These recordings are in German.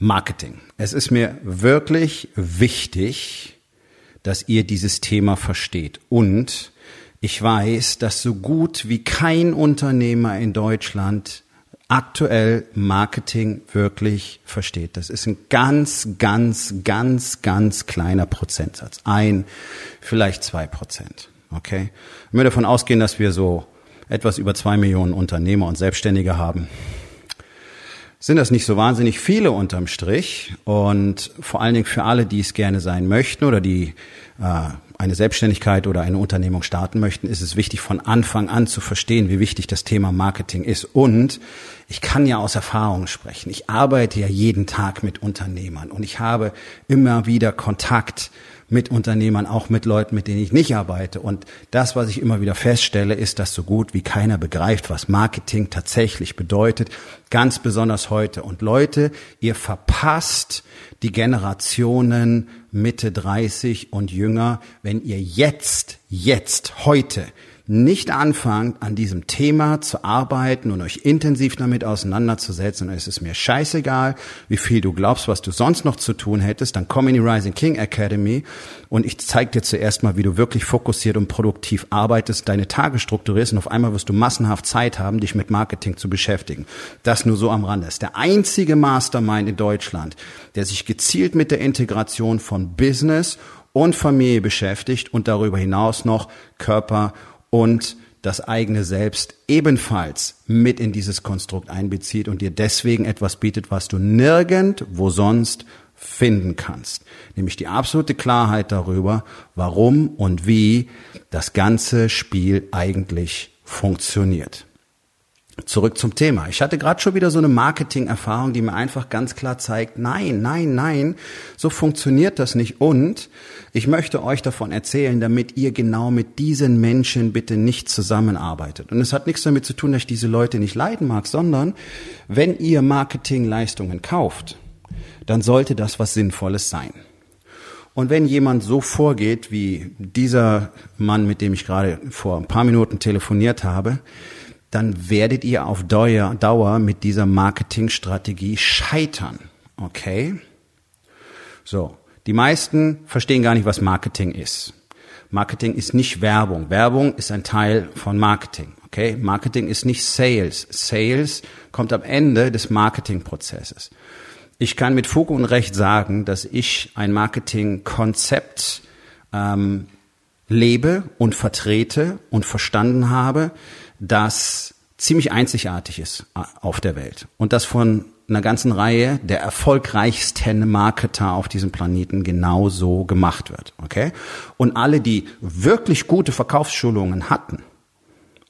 Marketing. Es ist mir wirklich wichtig, dass ihr dieses Thema versteht. Und ich weiß, dass so gut wie kein Unternehmer in Deutschland aktuell Marketing wirklich versteht. Das ist ein ganz, ganz, ganz, ganz kleiner Prozentsatz. Ein, vielleicht zwei Prozent. Okay? Wenn wir davon ausgehen, dass wir so etwas über zwei Millionen Unternehmer und Selbstständige haben, sind das nicht so wahnsinnig viele unterm Strich. Und vor allen Dingen für alle, die es gerne sein möchten oder die äh, eine Selbstständigkeit oder eine Unternehmung starten möchten, ist es wichtig, von Anfang an zu verstehen, wie wichtig das Thema Marketing ist. Und ich kann ja aus Erfahrung sprechen. Ich arbeite ja jeden Tag mit Unternehmern und ich habe immer wieder Kontakt mit Unternehmern, auch mit Leuten, mit denen ich nicht arbeite. Und das, was ich immer wieder feststelle, ist, dass so gut wie keiner begreift, was Marketing tatsächlich bedeutet, ganz besonders heute. Und Leute, ihr verpasst die Generationen Mitte 30 und jünger, wenn ihr jetzt, jetzt, heute nicht anfangt, an diesem Thema zu arbeiten und euch intensiv damit auseinanderzusetzen, und es ist mir scheißegal, wie viel du glaubst, was du sonst noch zu tun hättest, dann komm in die Rising King Academy und ich zeige dir zuerst mal, wie du wirklich fokussiert und produktiv arbeitest, deine Tage strukturierst und auf einmal wirst du massenhaft Zeit haben, dich mit Marketing zu beschäftigen. Das nur so am Rande. Das ist der einzige Mastermind in Deutschland, der sich gezielt mit der Integration von Business und Familie beschäftigt und darüber hinaus noch Körper und das eigene Selbst ebenfalls mit in dieses Konstrukt einbezieht und dir deswegen etwas bietet, was du nirgendwo sonst finden kannst. Nämlich die absolute Klarheit darüber, warum und wie das ganze Spiel eigentlich funktioniert. Zurück zum Thema. Ich hatte gerade schon wieder so eine Marketing-Erfahrung, die mir einfach ganz klar zeigt, nein, nein, nein, so funktioniert das nicht. Und ich möchte euch davon erzählen, damit ihr genau mit diesen Menschen bitte nicht zusammenarbeitet. Und es hat nichts damit zu tun, dass ich diese Leute nicht leiden mag, sondern wenn ihr Marketingleistungen kauft, dann sollte das was Sinnvolles sein. Und wenn jemand so vorgeht wie dieser Mann, mit dem ich gerade vor ein paar Minuten telefoniert habe, dann werdet ihr auf Dauer mit dieser Marketingstrategie scheitern. Okay? So. Die meisten verstehen gar nicht, was Marketing ist. Marketing ist nicht Werbung. Werbung ist ein Teil von Marketing. Okay? Marketing ist nicht Sales. Sales kommt am Ende des Marketingprozesses. Ich kann mit Fug und Recht sagen, dass ich ein Marketingkonzept ähm, lebe und vertrete und verstanden habe, das ziemlich einzigartig ist äh, auf der Welt und das von einer ganzen Reihe der erfolgreichsten Marketer auf diesem Planeten genauso gemacht wird, okay? Und alle, die wirklich gute Verkaufsschulungen hatten,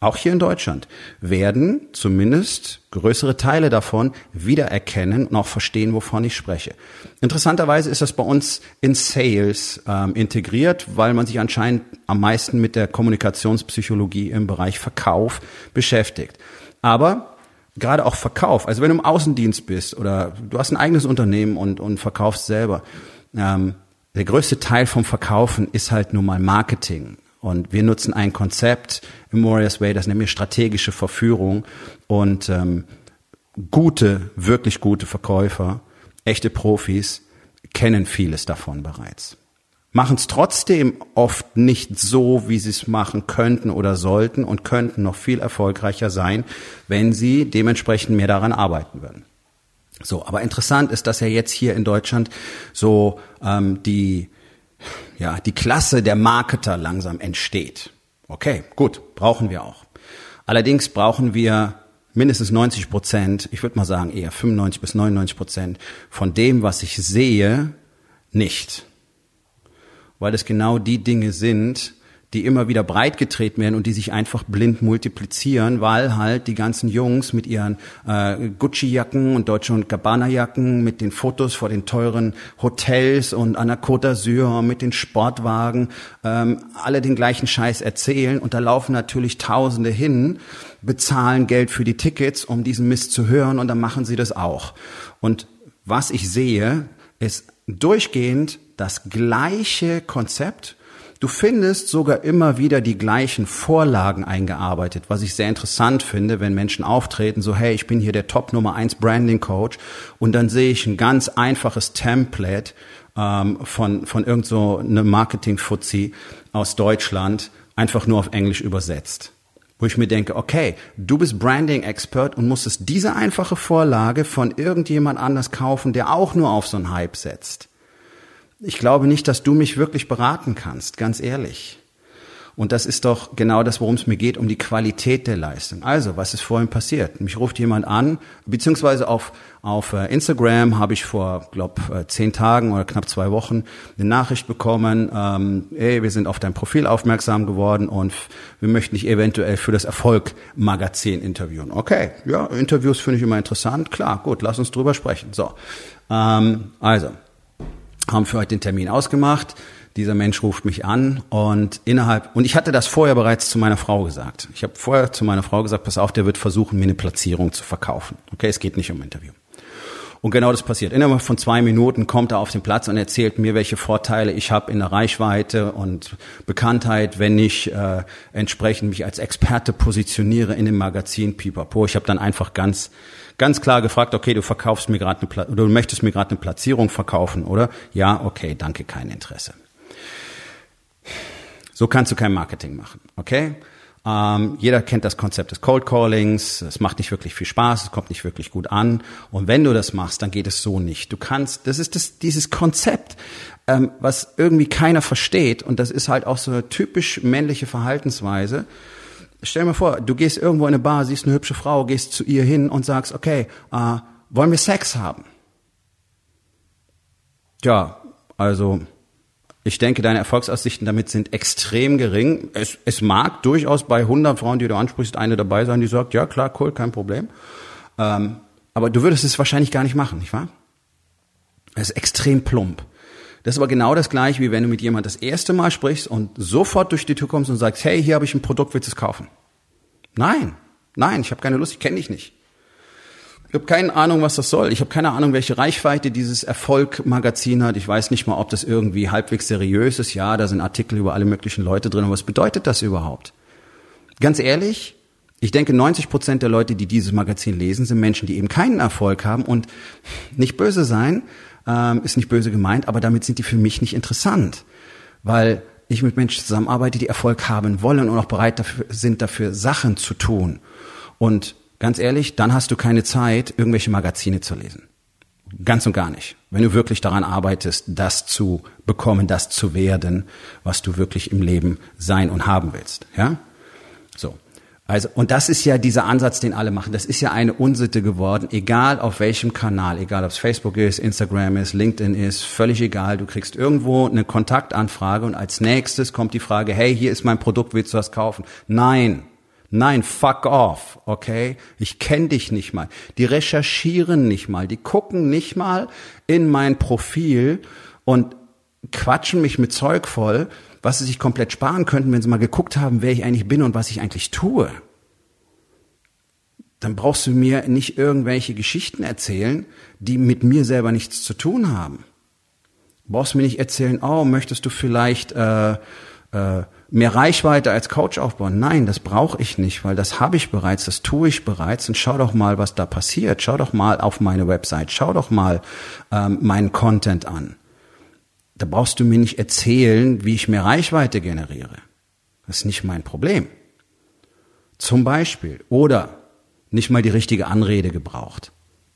auch hier in Deutschland, werden zumindest größere Teile davon wiedererkennen und auch verstehen, wovon ich spreche. Interessanterweise ist das bei uns in Sales ähm, integriert, weil man sich anscheinend am meisten mit der Kommunikationspsychologie im Bereich Verkauf beschäftigt. Aber gerade auch Verkauf, also wenn du im Außendienst bist oder du hast ein eigenes Unternehmen und, und verkaufst selber, ähm, der größte Teil vom Verkaufen ist halt nun mal Marketing. Und wir nutzen ein Konzept im Warriors Way, das nennen wir strategische Verführung. Und ähm, gute, wirklich gute Verkäufer, echte Profis, kennen vieles davon bereits. Machen es trotzdem oft nicht so, wie sie es machen könnten oder sollten und könnten noch viel erfolgreicher sein, wenn sie dementsprechend mehr daran arbeiten würden. So, aber interessant ist, dass ja jetzt hier in Deutschland so ähm, die ja, die Klasse der Marketer langsam entsteht. Okay, gut, brauchen wir auch. Allerdings brauchen wir mindestens 90 Prozent, ich würde mal sagen eher 95 bis 99 Prozent von dem, was ich sehe, nicht. Weil es genau die Dinge sind, die immer wieder breitgetreten werden und die sich einfach blind multiplizieren, weil halt die ganzen Jungs mit ihren äh, Gucci-Jacken und Deutsche und Gabbana-Jacken, mit den Fotos vor den teuren Hotels und an der Côte d'Azur, mit den Sportwagen, ähm, alle den gleichen Scheiß erzählen und da laufen natürlich Tausende hin, bezahlen Geld für die Tickets, um diesen Mist zu hören und dann machen sie das auch. Und was ich sehe, ist durchgehend das gleiche Konzept, Du findest sogar immer wieder die gleichen Vorlagen eingearbeitet, was ich sehr interessant finde, wenn Menschen auftreten, so hey, ich bin hier der Top Nummer 1 Branding Coach und dann sehe ich ein ganz einfaches Template ähm, von, von irgend so einem Marketing-Fuzzi aus Deutschland, einfach nur auf Englisch übersetzt. Wo ich mir denke, okay, du bist Branding-Expert und musstest diese einfache Vorlage von irgendjemand anders kaufen, der auch nur auf so einen Hype setzt ich glaube nicht, dass du mich wirklich beraten kannst, ganz ehrlich. Und das ist doch genau das, worum es mir geht, um die Qualität der Leistung. Also, was ist vorhin passiert? Mich ruft jemand an, beziehungsweise auf, auf äh, Instagram habe ich vor, glaub, äh, zehn Tagen oder knapp zwei Wochen eine Nachricht bekommen, ähm, hey, wir sind auf dein Profil aufmerksam geworden und wir möchten dich eventuell für das Erfolg-Magazin interviewen. Okay, ja, Interviews finde ich immer interessant. Klar, gut, lass uns drüber sprechen. So, ähm, also, haben für heute den Termin ausgemacht. Dieser Mensch ruft mich an und innerhalb, und ich hatte das vorher bereits zu meiner Frau gesagt. Ich habe vorher zu meiner Frau gesagt, pass auf, der wird versuchen, mir eine Platzierung zu verkaufen. Okay, es geht nicht um Interview. Und genau das passiert. Innerhalb von zwei Minuten kommt er auf den Platz und erzählt mir, welche Vorteile ich habe in der Reichweite und Bekanntheit, wenn ich äh, entsprechend mich als Experte positioniere in dem Magazin Pipapo. Ich habe dann einfach ganz ganz klar gefragt, okay, du verkaufst mir gerade eine du möchtest mir gerade eine Platzierung verkaufen, oder? Ja, okay, danke, kein Interesse. So kannst du kein Marketing machen, okay? Ähm, jeder kennt das Konzept des Cold Callings. Es macht nicht wirklich viel Spaß, es kommt nicht wirklich gut an. Und wenn du das machst, dann geht es so nicht. Du kannst, das ist das, dieses Konzept, ähm, was irgendwie keiner versteht. Und das ist halt auch so eine typisch männliche Verhaltensweise. Stell mal vor, du gehst irgendwo in eine Bar, siehst eine hübsche Frau, gehst zu ihr hin und sagst, okay, äh, wollen wir Sex haben? Ja, also ich denke, deine Erfolgsaussichten damit sind extrem gering. Es, es mag durchaus bei 100 Frauen, die du ansprichst, eine dabei sein, die sagt, ja klar, cool, kein Problem. Ähm, aber du würdest es wahrscheinlich gar nicht machen, nicht wahr? Es ist extrem plump. Das ist aber genau das gleiche, wie wenn du mit jemand das erste Mal sprichst und sofort durch die Tür kommst und sagst, hey, hier habe ich ein Produkt, willst du es kaufen? Nein, nein, ich habe keine Lust, ich kenne dich nicht. Ich habe keine Ahnung, was das soll. Ich habe keine Ahnung, welche Reichweite dieses Erfolg-Magazin hat. Ich weiß nicht mal, ob das irgendwie halbwegs seriös ist. Ja, da sind Artikel über alle möglichen Leute drin. Aber was bedeutet das überhaupt? Ganz ehrlich, ich denke, 90 Prozent der Leute, die dieses Magazin lesen, sind Menschen, die eben keinen Erfolg haben und nicht böse sein, ähm, ist nicht böse gemeint, aber damit sind die für mich nicht interessant, weil ich mit Menschen zusammenarbeite, die Erfolg haben wollen und auch bereit dafür, sind, dafür Sachen zu tun. Und ganz ehrlich, dann hast du keine Zeit, irgendwelche Magazine zu lesen. Ganz und gar nicht. Wenn du wirklich daran arbeitest, das zu bekommen, das zu werden, was du wirklich im Leben sein und haben willst, ja? So. Also, und das ist ja dieser Ansatz, den alle machen. Das ist ja eine Unsitte geworden, egal auf welchem Kanal, egal ob es Facebook ist, Instagram ist, LinkedIn ist, völlig egal. Du kriegst irgendwo eine Kontaktanfrage und als nächstes kommt die Frage, hey, hier ist mein Produkt, willst du das kaufen? Nein. Nein, fuck off, okay? Ich kenne dich nicht mal. Die recherchieren nicht mal, die gucken nicht mal in mein Profil und quatschen mich mit Zeug voll, was sie sich komplett sparen könnten, wenn sie mal geguckt haben, wer ich eigentlich bin und was ich eigentlich tue. Dann brauchst du mir nicht irgendwelche Geschichten erzählen, die mit mir selber nichts zu tun haben. Du brauchst mir nicht erzählen, oh, möchtest du vielleicht äh, äh, mehr Reichweite als Coach aufbauen? Nein, das brauche ich nicht, weil das habe ich bereits, das tue ich bereits. Und schau doch mal, was da passiert. Schau doch mal auf meine Website, schau doch mal ähm, meinen Content an. Da brauchst du mir nicht erzählen, wie ich mehr Reichweite generiere. Das ist nicht mein Problem. Zum Beispiel. Oder nicht mal die richtige Anrede gebraucht.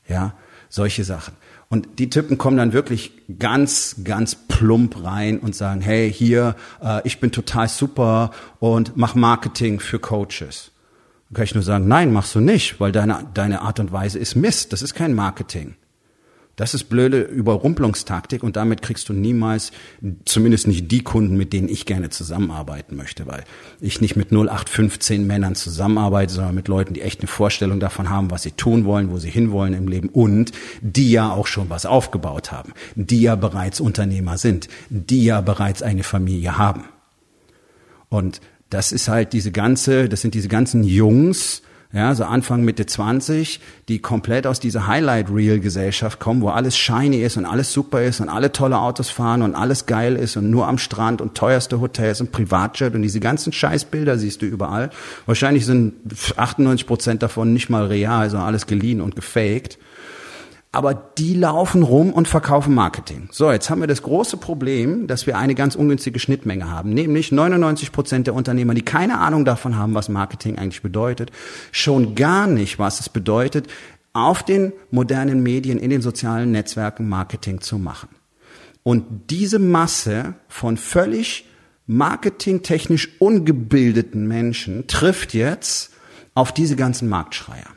Ja, solche Sachen. Und die Typen kommen dann wirklich ganz, ganz plump rein und sagen, hey, hier, äh, ich bin total super und mach Marketing für Coaches. Dann kann ich nur sagen, nein, machst du nicht, weil deine, deine Art und Weise ist Mist. Das ist kein Marketing. Das ist blöde Überrumpelungstaktik und damit kriegst du niemals, zumindest nicht die Kunden, mit denen ich gerne zusammenarbeiten möchte, weil ich nicht mit 0815 Männern zusammenarbeite, sondern mit Leuten, die echt eine Vorstellung davon haben, was sie tun wollen, wo sie hinwollen im Leben und die ja auch schon was aufgebaut haben, die ja bereits Unternehmer sind, die ja bereits eine Familie haben. Und das ist halt diese ganze, das sind diese ganzen Jungs, ja, so Anfang Mitte 20, die komplett aus dieser Highlight-Reel-Gesellschaft kommen, wo alles shiny ist und alles super ist und alle tolle Autos fahren und alles geil ist und nur am Strand und teuerste Hotels und Privatjet und diese ganzen Scheißbilder siehst du überall. Wahrscheinlich sind 98 Prozent davon nicht mal real, sondern alles geliehen und gefaked aber die laufen rum und verkaufen Marketing. So, jetzt haben wir das große Problem, dass wir eine ganz ungünstige Schnittmenge haben, nämlich 99 Prozent der Unternehmer, die keine Ahnung davon haben, was Marketing eigentlich bedeutet, schon gar nicht, was es bedeutet, auf den modernen Medien, in den sozialen Netzwerken Marketing zu machen. Und diese Masse von völlig marketingtechnisch ungebildeten Menschen trifft jetzt auf diese ganzen Marktschreier.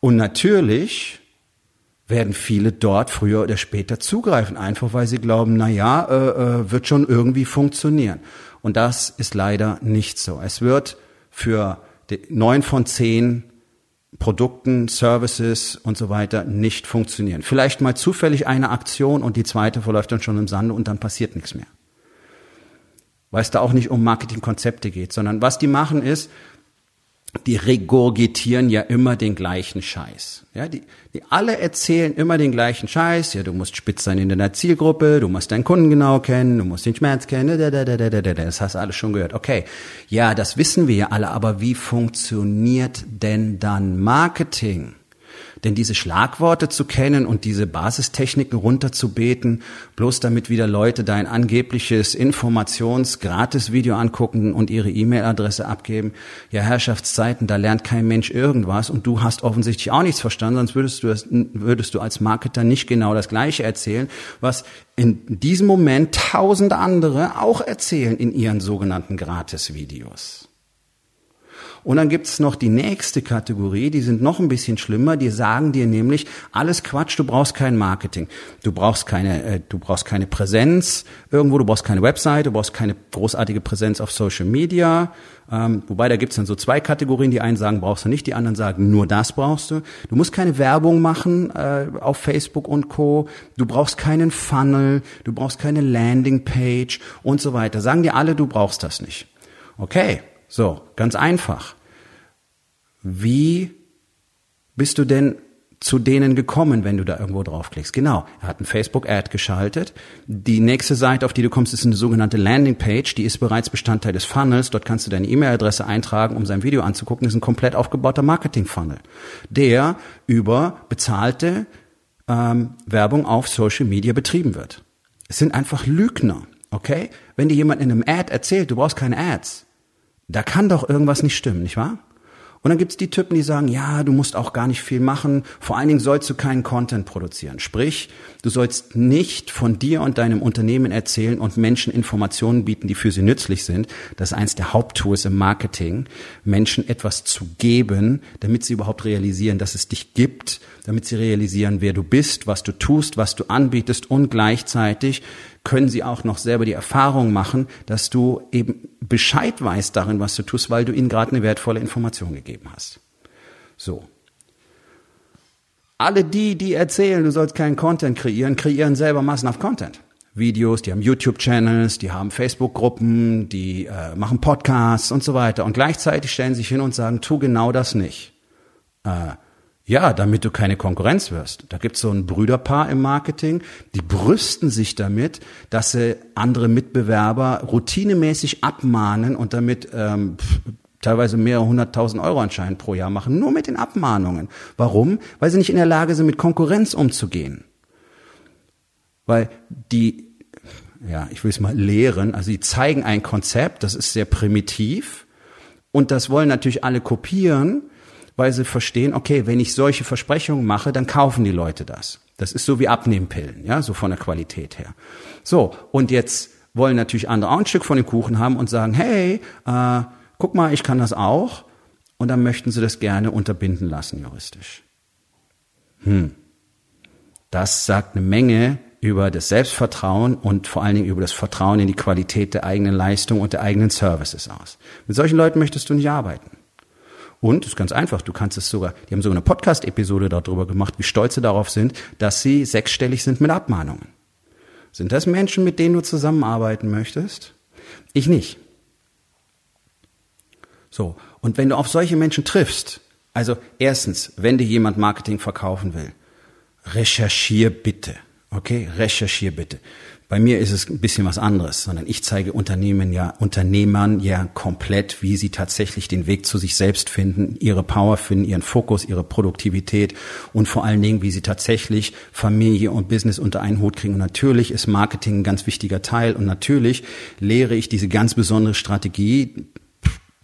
Und natürlich werden viele dort früher oder später zugreifen, einfach weil sie glauben, na ja, äh, äh, wird schon irgendwie funktionieren. Und das ist leider nicht so. Es wird für neun von zehn Produkten, Services und so weiter nicht funktionieren. Vielleicht mal zufällig eine Aktion und die zweite verläuft dann schon im Sande und dann passiert nichts mehr. Weil es da auch nicht um Marketingkonzepte geht, sondern was die machen ist, die regurgitieren ja immer den gleichen Scheiß. Ja, die, die alle erzählen immer den gleichen Scheiß. Ja, du musst spitz sein in deiner Zielgruppe, du musst deinen Kunden genau kennen, du musst den Schmerz kennen, da, da, da, da, da, das hast du alles schon gehört. Okay, ja, das wissen wir ja alle, aber wie funktioniert denn dann Marketing? Denn diese Schlagworte zu kennen und diese Basistechniken runterzubeten, bloß damit wieder Leute dein angebliches Informations-Gratis-Video angucken und ihre E-Mail-Adresse abgeben, ja Herrschaftszeiten, da lernt kein Mensch irgendwas und du hast offensichtlich auch nichts verstanden, sonst würdest du, das, würdest du als Marketer nicht genau das Gleiche erzählen, was in diesem Moment tausend andere auch erzählen in ihren sogenannten Gratis-Videos. Und dann gibt's noch die nächste Kategorie, die sind noch ein bisschen schlimmer, die sagen dir nämlich, alles Quatsch, du brauchst kein Marketing. Du brauchst keine, äh, du brauchst keine Präsenz irgendwo, du brauchst keine Website, du brauchst keine großartige Präsenz auf Social Media. Ähm, wobei da gibt's dann so zwei Kategorien. Die einen sagen, brauchst du nicht, die anderen sagen, nur das brauchst du. Du musst keine Werbung machen äh, auf Facebook und Co. Du brauchst keinen Funnel, du brauchst keine Landingpage und so weiter. Sagen dir alle, du brauchst das nicht. Okay, so, ganz einfach. Wie bist du denn zu denen gekommen, wenn du da irgendwo draufklickst? Genau, er hat ein Facebook-Ad geschaltet. Die nächste Seite, auf die du kommst, ist eine sogenannte Landingpage. Die ist bereits Bestandteil des Funnels. Dort kannst du deine E-Mail-Adresse eintragen, um sein Video anzugucken. Das ist ein komplett aufgebauter Marketing-Funnel, der über bezahlte ähm, Werbung auf Social Media betrieben wird. Es sind einfach Lügner, okay? Wenn dir jemand in einem Ad erzählt, du brauchst keine Ads, da kann doch irgendwas nicht stimmen, nicht wahr? Und dann gibt's die Typen, die sagen, ja, du musst auch gar nicht viel machen. Vor allen Dingen sollst du keinen Content produzieren. Sprich, du sollst nicht von dir und deinem Unternehmen erzählen und Menschen Informationen bieten, die für sie nützlich sind. Das ist eins der Haupttools im Marketing, Menschen etwas zu geben, damit sie überhaupt realisieren, dass es dich gibt, damit sie realisieren, wer du bist, was du tust, was du anbietest und gleichzeitig können sie auch noch selber die Erfahrung machen, dass du eben Bescheid weißt darin, was du tust, weil du ihnen gerade eine wertvolle Information gegeben hast. So. Alle die, die erzählen, du sollst keinen Content kreieren, kreieren selber massenhaft Content. Videos, die haben YouTube-Channels, die haben Facebook-Gruppen, die äh, machen Podcasts und so weiter. Und gleichzeitig stellen sich hin und sagen, tu genau das nicht. Äh, ja, damit du keine Konkurrenz wirst. Da gibt's so ein Brüderpaar im Marketing, die brüsten sich damit, dass sie andere Mitbewerber routinemäßig abmahnen und damit ähm, teilweise mehrere hunderttausend Euro anscheinend pro Jahr machen, nur mit den Abmahnungen. Warum? Weil sie nicht in der Lage sind, mit Konkurrenz umzugehen. Weil die, ja, ich will es mal lehren, also die zeigen ein Konzept, das ist sehr primitiv und das wollen natürlich alle kopieren, weil sie verstehen, okay, wenn ich solche Versprechungen mache, dann kaufen die Leute das. Das ist so wie Abnehmpillen, ja, so von der Qualität her. So, und jetzt wollen natürlich andere auch ein Stück von dem Kuchen haben und sagen, hey, äh, guck mal, ich kann das auch. Und dann möchten sie das gerne unterbinden lassen, juristisch. Hm. Das sagt eine Menge über das Selbstvertrauen und vor allen Dingen über das Vertrauen in die Qualität der eigenen Leistung und der eigenen Services aus. Mit solchen Leuten möchtest du nicht arbeiten. Und es ist ganz einfach, du kannst es sogar, die haben so eine Podcast-Episode darüber gemacht, wie stolz sie darauf sind, dass sie sechsstellig sind mit Abmahnungen. Sind das Menschen, mit denen du zusammenarbeiten möchtest? Ich nicht. So, und wenn du auf solche Menschen triffst, also erstens, wenn dir jemand Marketing verkaufen will, recherchier bitte. Okay, recherchier bitte. Bei mir ist es ein bisschen was anderes, sondern ich zeige Unternehmen ja, Unternehmern ja komplett, wie sie tatsächlich den Weg zu sich selbst finden, ihre Power finden, ihren Fokus, ihre Produktivität und vor allen Dingen, wie sie tatsächlich Familie und Business unter einen Hut kriegen. Und natürlich ist Marketing ein ganz wichtiger Teil und natürlich lehre ich diese ganz besondere Strategie,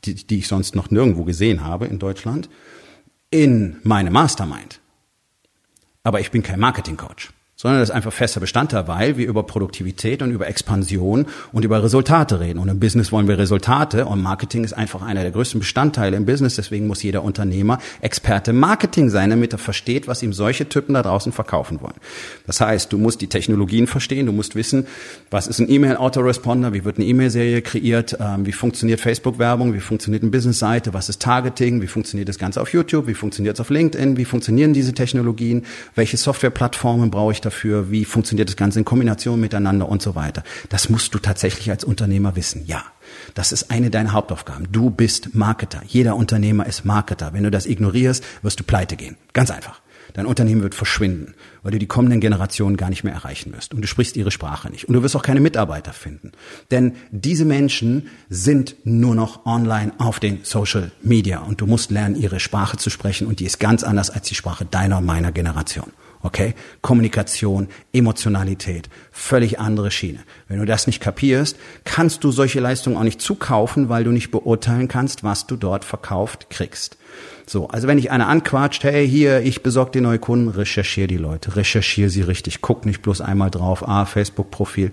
die, die ich sonst noch nirgendwo gesehen habe in Deutschland, in meine Mastermind. Aber ich bin kein Marketing-Coach sondern das ist einfach fester Bestandteil, weil wir über Produktivität und über Expansion und über Resultate reden. Und im Business wollen wir Resultate und Marketing ist einfach einer der größten Bestandteile im Business. Deswegen muss jeder Unternehmer Experte Marketing sein, damit er versteht, was ihm solche Typen da draußen verkaufen wollen. Das heißt, du musst die Technologien verstehen, du musst wissen, was ist ein E-Mail-Autoresponder, wie wird eine E-Mail-Serie kreiert, ähm, wie funktioniert Facebook-Werbung, wie funktioniert eine Business-Seite, was ist Targeting, wie funktioniert das Ganze auf YouTube, wie funktioniert es auf LinkedIn, wie funktionieren diese Technologien, welche Softwareplattformen brauche ich dafür, wie funktioniert das Ganze in Kombination miteinander und so weiter. Das musst du tatsächlich als Unternehmer wissen. Ja. Das ist eine deiner Hauptaufgaben. Du bist Marketer. Jeder Unternehmer ist Marketer. Wenn du das ignorierst, wirst du pleite gehen. Ganz einfach. Dein Unternehmen wird verschwinden, weil du die kommenden Generationen gar nicht mehr erreichen wirst. Und du sprichst ihre Sprache nicht. Und du wirst auch keine Mitarbeiter finden. Denn diese Menschen sind nur noch online auf den Social Media. Und du musst lernen, ihre Sprache zu sprechen. Und die ist ganz anders als die Sprache deiner und meiner Generation. Okay? Kommunikation, Emotionalität, völlig andere Schiene. Wenn du das nicht kapierst, kannst du solche Leistungen auch nicht zukaufen, weil du nicht beurteilen kannst, was du dort verkauft kriegst. So, also wenn dich einer anquatscht, hey, hier, ich besorge dir neue Kunden, recherchiere die Leute, recherchiere sie richtig, guck nicht bloß einmal drauf, ah, Facebook-Profil,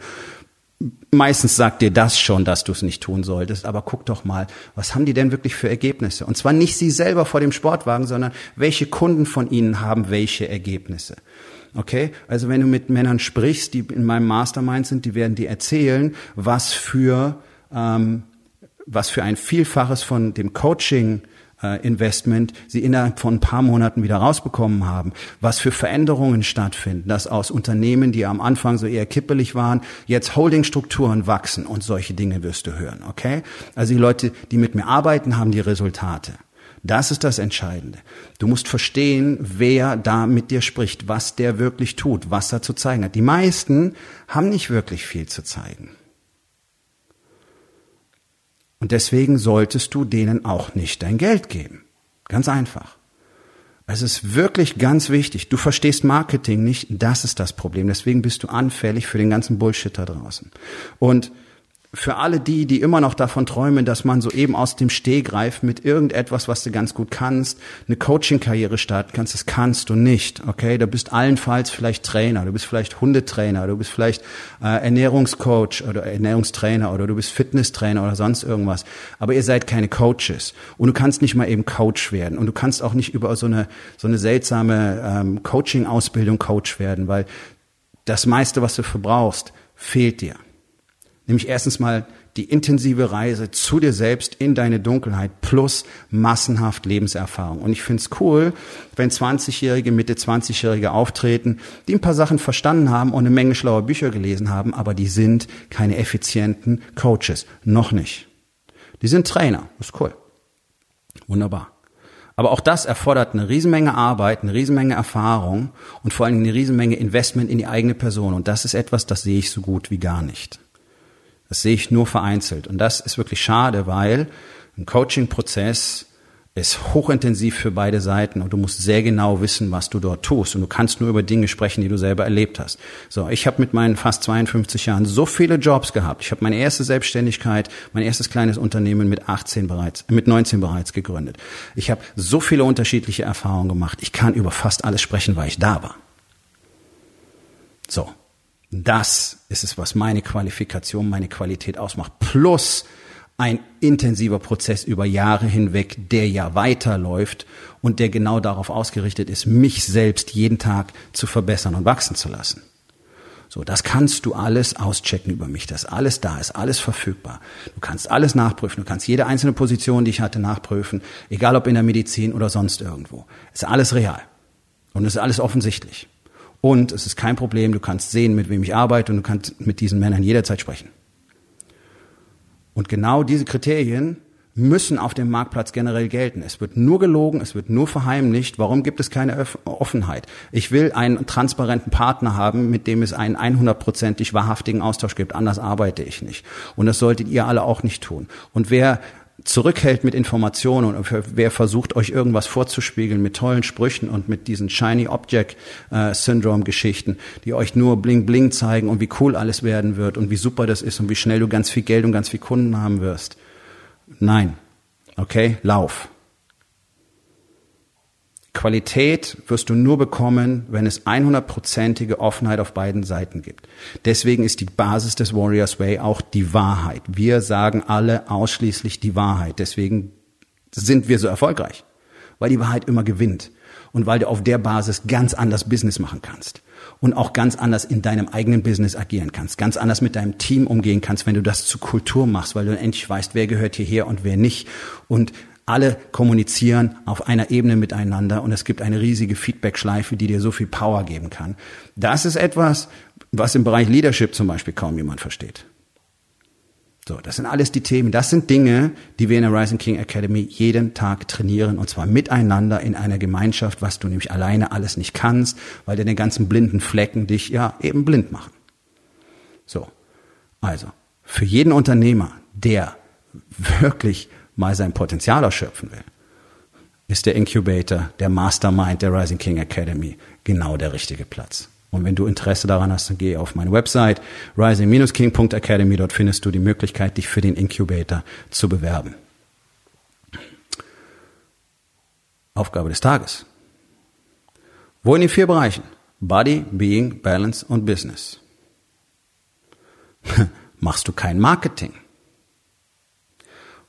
meistens sagt dir das schon, dass du es nicht tun solltest, aber guck doch mal, was haben die denn wirklich für Ergebnisse? Und zwar nicht sie selber vor dem Sportwagen, sondern welche Kunden von ihnen haben welche Ergebnisse. Okay? Also wenn du mit Männern sprichst, die in meinem Mastermind sind, die werden dir erzählen, was für, ähm, was für ein Vielfaches von dem Coaching Investment sie innerhalb von ein paar Monaten wieder rausbekommen haben, was für Veränderungen stattfinden, dass aus Unternehmen, die am Anfang so eher kippelig waren, jetzt Holdingstrukturen wachsen und solche Dinge wirst du hören, okay? Also die Leute, die mit mir arbeiten, haben die Resultate. Das ist das Entscheidende. Du musst verstehen, wer da mit dir spricht, was der wirklich tut, was er zu zeigen hat. Die meisten haben nicht wirklich viel zu zeigen. Und deswegen solltest du denen auch nicht dein Geld geben. Ganz einfach. Es ist wirklich ganz wichtig. Du verstehst Marketing nicht, das ist das Problem. Deswegen bist du anfällig für den ganzen Bullshit da draußen. Und für alle die, die immer noch davon träumen, dass man so eben aus dem Stehgreif mit irgendetwas, was du ganz gut kannst, eine Coaching-Karriere starten kannst, das kannst du nicht, okay? Du bist allenfalls vielleicht Trainer, du bist vielleicht Hundetrainer, du bist vielleicht äh, Ernährungscoach oder Ernährungstrainer oder du bist Fitnesstrainer oder sonst irgendwas. Aber ihr seid keine Coaches und du kannst nicht mal eben Coach werden und du kannst auch nicht über so eine so eine seltsame ähm, Coaching-Ausbildung Coach werden, weil das meiste, was du verbrauchst, fehlt dir. Nämlich erstens mal die intensive Reise zu dir selbst in deine Dunkelheit plus massenhaft Lebenserfahrung. Und ich find's cool, wenn 20-Jährige, Mitte 20-Jährige auftreten, die ein paar Sachen verstanden haben und eine Menge schlauer Bücher gelesen haben, aber die sind keine effizienten Coaches. Noch nicht. Die sind Trainer. Ist cool. Wunderbar. Aber auch das erfordert eine Riesenmenge Arbeit, eine Riesenmenge Erfahrung und vor allem eine Riesenmenge Investment in die eigene Person. Und das ist etwas, das sehe ich so gut wie gar nicht. Das sehe ich nur vereinzelt. Und das ist wirklich schade, weil ein Coaching-Prozess ist hochintensiv für beide Seiten und du musst sehr genau wissen, was du dort tust. Und du kannst nur über Dinge sprechen, die du selber erlebt hast. So, ich habe mit meinen fast 52 Jahren so viele Jobs gehabt. Ich habe meine erste Selbstständigkeit, mein erstes kleines Unternehmen mit 18 bereits, mit 19 bereits gegründet. Ich habe so viele unterschiedliche Erfahrungen gemacht. Ich kann über fast alles sprechen, weil ich da war. So, das ist es, was meine Qualifikation, meine Qualität ausmacht. Plus ein intensiver Prozess über Jahre hinweg, der ja weiterläuft und der genau darauf ausgerichtet ist, mich selbst jeden Tag zu verbessern und wachsen zu lassen. So, das kannst du alles auschecken über mich. Das ist alles da, ist alles verfügbar. Du kannst alles nachprüfen. Du kannst jede einzelne Position, die ich hatte, nachprüfen. Egal ob in der Medizin oder sonst irgendwo. Ist alles real. Und es ist alles offensichtlich. Und es ist kein Problem. Du kannst sehen, mit wem ich arbeite und du kannst mit diesen Männern jederzeit sprechen. Und genau diese Kriterien müssen auf dem Marktplatz generell gelten. Es wird nur gelogen, es wird nur verheimlicht. Warum gibt es keine Offenheit? Ich will einen transparenten Partner haben, mit dem es einen 100%ig wahrhaftigen Austausch gibt. Anders arbeite ich nicht. Und das solltet ihr alle auch nicht tun. Und wer zurückhält mit Informationen und wer versucht euch irgendwas vorzuspiegeln mit tollen Sprüchen und mit diesen Shiny Object äh, Syndrome Geschichten, die euch nur bling bling zeigen und wie cool alles werden wird und wie super das ist und wie schnell du ganz viel Geld und ganz viel Kunden haben wirst. Nein. Okay, lauf. Qualität wirst du nur bekommen, wenn es 100%ige Offenheit auf beiden Seiten gibt. Deswegen ist die Basis des Warriors Way auch die Wahrheit. Wir sagen alle ausschließlich die Wahrheit. Deswegen sind wir so erfolgreich. Weil die Wahrheit immer gewinnt. Und weil du auf der Basis ganz anders Business machen kannst und auch ganz anders in deinem eigenen Business agieren kannst, ganz anders mit deinem Team umgehen kannst, wenn du das zur Kultur machst, weil du endlich weißt, wer gehört hierher und wer nicht und alle kommunizieren auf einer Ebene miteinander und es gibt eine riesige Feedback-Schleife, die dir so viel Power geben kann. Das ist etwas, was im Bereich Leadership zum Beispiel kaum jemand versteht. So, das sind alles die Themen. Das sind Dinge, die wir in der Rising King Academy jeden Tag trainieren und zwar miteinander in einer Gemeinschaft, was du nämlich alleine alles nicht kannst, weil den ganzen blinden Flecken dich ja eben blind machen. So. Also, für jeden Unternehmer, der wirklich mal sein Potenzial ausschöpfen will, ist der Incubator, der Mastermind der Rising King Academy genau der richtige Platz. Und wenn du Interesse daran hast, dann geh auf meine Website rising-king.academy. Dort findest du die Möglichkeit, dich für den Incubator zu bewerben. Aufgabe des Tages. Wo in den vier Bereichen? Body, Being, Balance und Business. Machst du kein Marketing?